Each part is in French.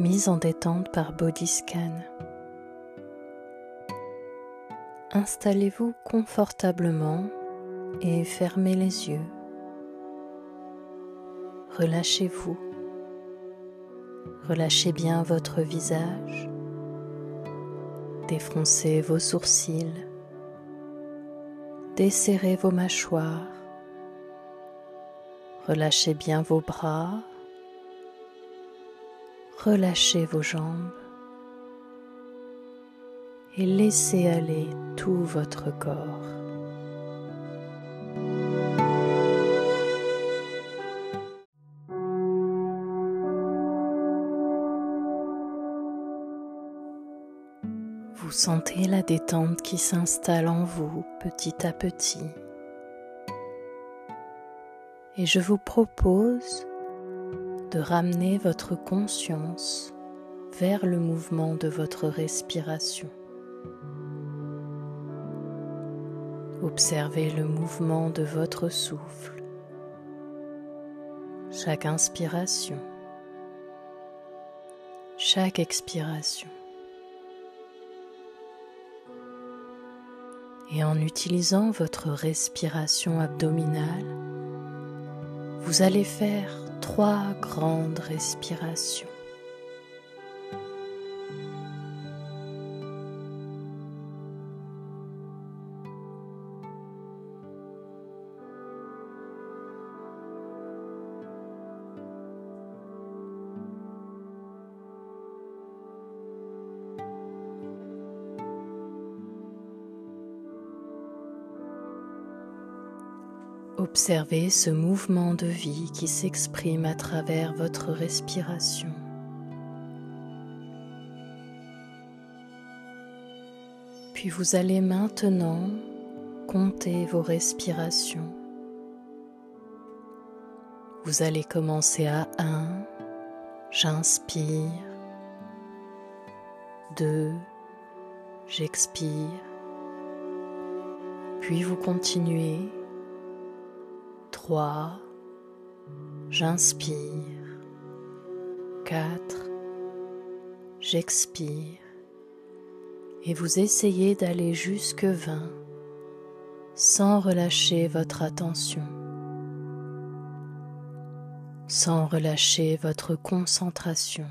mise en détente par Bodyscan. Installez-vous confortablement et fermez les yeux. Relâchez-vous. Relâchez bien votre visage. Défroncez vos sourcils. Desserrez vos mâchoires. Relâchez bien vos bras. Relâchez vos jambes et laissez aller tout votre corps. Vous sentez la détente qui s'installe en vous petit à petit. Et je vous propose de ramener votre conscience vers le mouvement de votre respiration. Observez le mouvement de votre souffle, chaque inspiration, chaque expiration. Et en utilisant votre respiration abdominale, vous allez faire trois grandes respirations. Observez ce mouvement de vie qui s'exprime à travers votre respiration. Puis vous allez maintenant compter vos respirations. Vous allez commencer à 1, j'inspire, 2, j'expire, puis vous continuez 3, j'inspire, 4, j'expire, et vous essayez d'aller jusque 20 sans relâcher votre attention, sans relâcher votre concentration.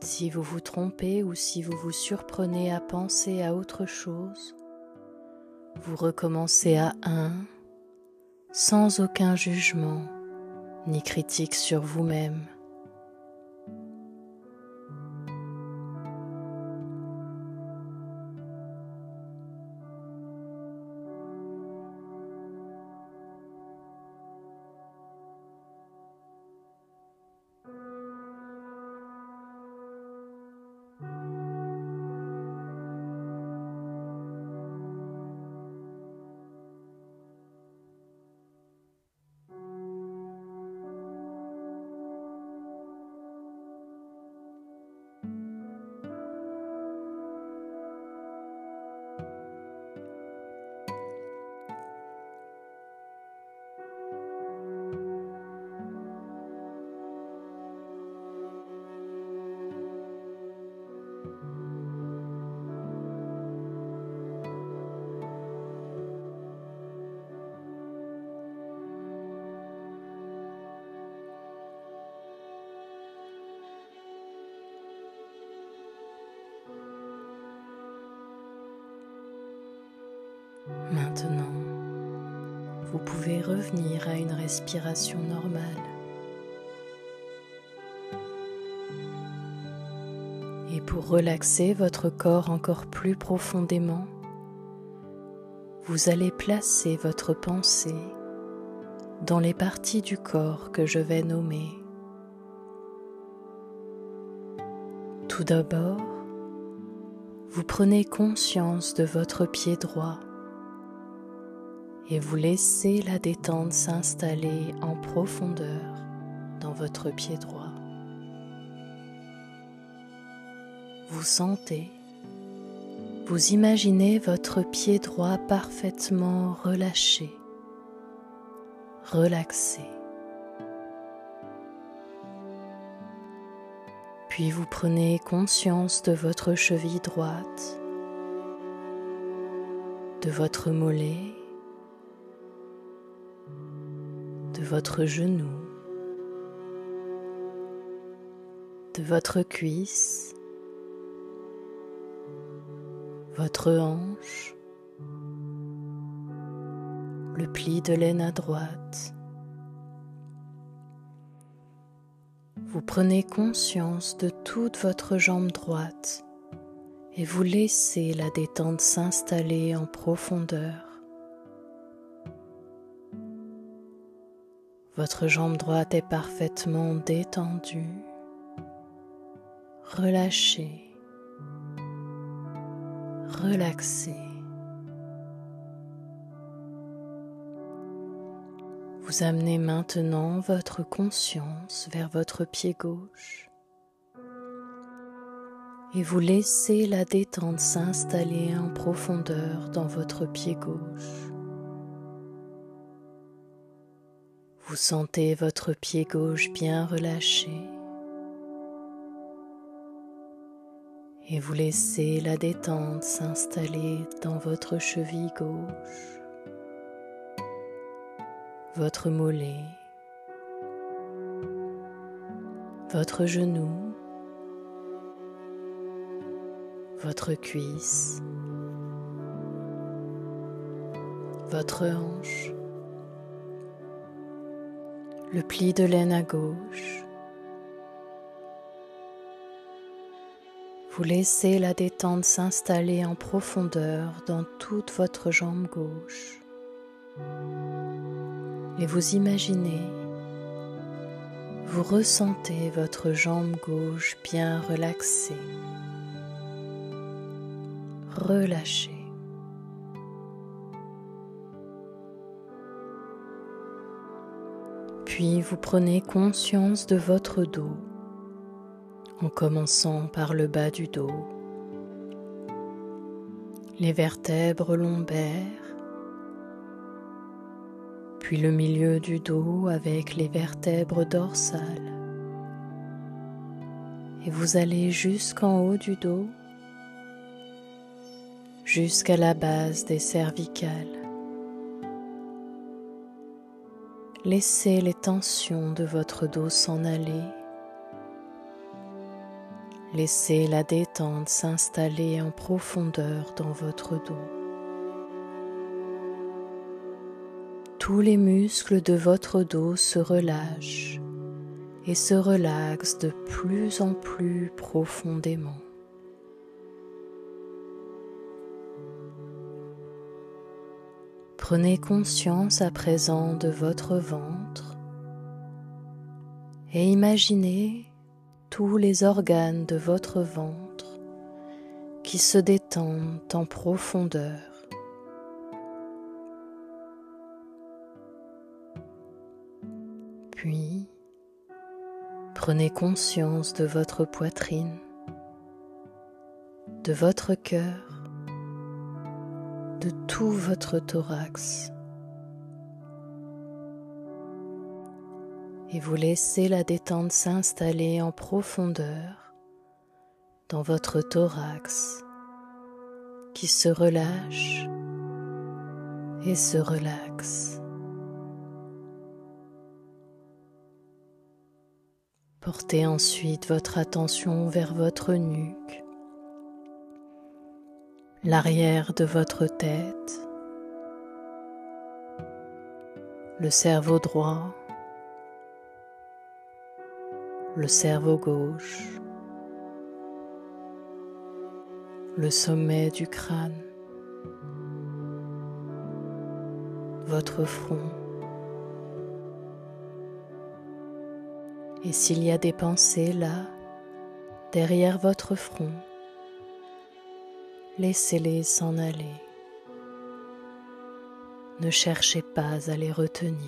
Si vous vous trompez ou si vous vous surprenez à penser à autre chose, vous recommencez à 1 sans aucun jugement ni critique sur vous-même. Maintenant, vous pouvez revenir à une respiration normale. Et pour relaxer votre corps encore plus profondément, vous allez placer votre pensée dans les parties du corps que je vais nommer. Tout d'abord, vous prenez conscience de votre pied droit et vous laissez la détente s'installer en profondeur dans votre pied droit. Vous sentez, vous imaginez votre pied droit parfaitement relâché, relaxé. Puis vous prenez conscience de votre cheville droite, de votre mollet de votre genou, de votre cuisse, votre hanche, le pli de laine à droite. Vous prenez conscience de toute votre jambe droite et vous laissez la détente s'installer en profondeur. Votre jambe droite est parfaitement détendue, relâchée, relaxée. Vous amenez maintenant votre conscience vers votre pied gauche et vous laissez la détente s'installer en profondeur dans votre pied gauche. Vous sentez votre pied gauche bien relâché. Et vous laissez la détente s'installer dans votre cheville gauche. Votre mollet, votre genou, votre cuisse, votre hanche, le pli de laine à gauche. Vous laissez la détente s'installer en profondeur dans toute votre jambe gauche et vous imaginez, vous ressentez votre jambe gauche bien relaxée, relâchée. Puis vous prenez conscience de votre dos en commençant par le bas du dos, les vertèbres lombaires, puis le milieu du dos avec les vertèbres dorsales. Et vous allez jusqu'en haut du dos, jusqu'à la base des cervicales. Laissez les tensions de votre dos s'en aller. Laissez la détente s'installer en profondeur dans votre dos. tous les muscles de votre dos se relâchent et se relaxent de plus en plus profondément. Prenez conscience à présent de votre ventre et imaginez tous les organes de votre ventre qui se détendent en profondeur. Puis, prenez conscience de votre poitrine, de votre cœur, de tout votre thorax. Et vous laissez la détente s'installer en profondeur dans votre thorax qui se relâche et se relaxe. Portez ensuite votre attention vers votre nuque, l'arrière de votre tête, le cerveau droit, le cerveau gauche, le sommet du crâne, votre front, Et s'il y a des pensées là, derrière votre front, laissez-les s'en aller. Ne cherchez pas à les retenir.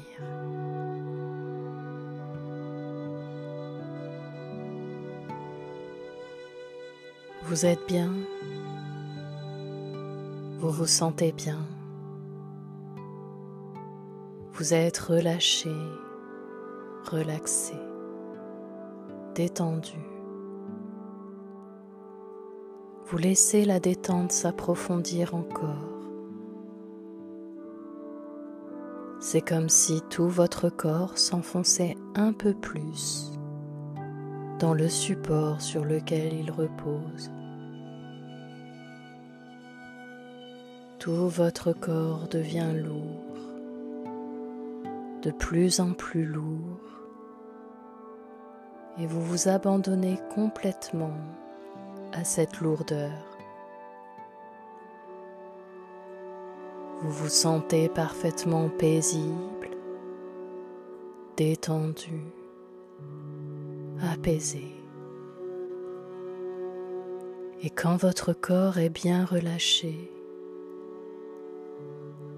Vous êtes bien, vous vous sentez bien, vous êtes relâché, relaxé détendu, vous laissez la détente s'approfondir encore. C'est comme si tout votre corps s'enfonçait un peu plus dans le support sur lequel il repose. Tout votre corps devient lourd, de plus en plus lourd, et vous vous abandonnez complètement à cette lourdeur. Vous vous sentez parfaitement paisible, détendu, apaisé. Et quand votre corps est bien relâché,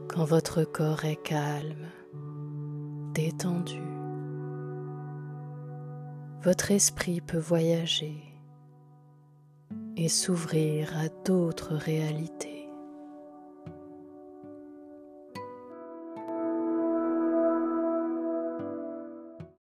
quand votre corps est calme, détendu, votre esprit peut voyager et s'ouvrir à d'autres réalités.